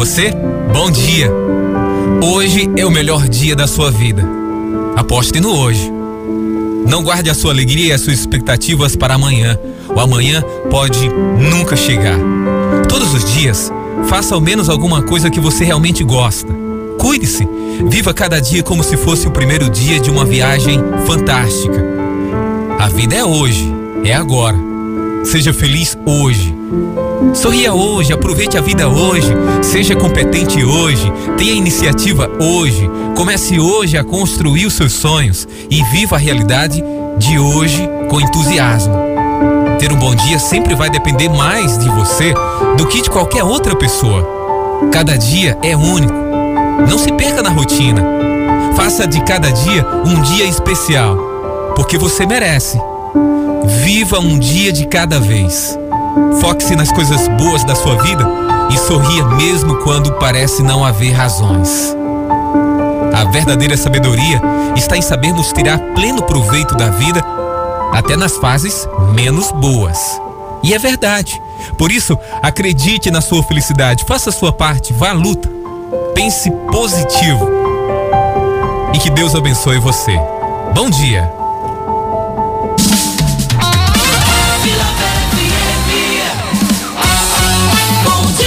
você, bom dia. Hoje é o melhor dia da sua vida. Aposte no hoje. Não guarde a sua alegria e as suas expectativas para amanhã. O amanhã pode nunca chegar. Todos os dias, faça ao menos alguma coisa que você realmente gosta. Cuide-se. Viva cada dia como se fosse o primeiro dia de uma viagem fantástica. A vida é hoje, é agora. Seja feliz hoje. Sorria hoje, aproveite a vida hoje, seja competente hoje, tenha iniciativa hoje, comece hoje a construir os seus sonhos e viva a realidade de hoje com entusiasmo. Ter um bom dia sempre vai depender mais de você do que de qualquer outra pessoa. Cada dia é único. Não se perca na rotina. Faça de cada dia um dia especial, porque você merece. Viva um dia de cada vez. Foque-se nas coisas boas da sua vida e sorria mesmo quando parece não haver razões. A verdadeira sabedoria está em sabermos tirar pleno proveito da vida, até nas fases menos boas. E é verdade. Por isso, acredite na sua felicidade, faça a sua parte, vá à luta. Pense positivo. E que Deus abençoe você. Bom dia.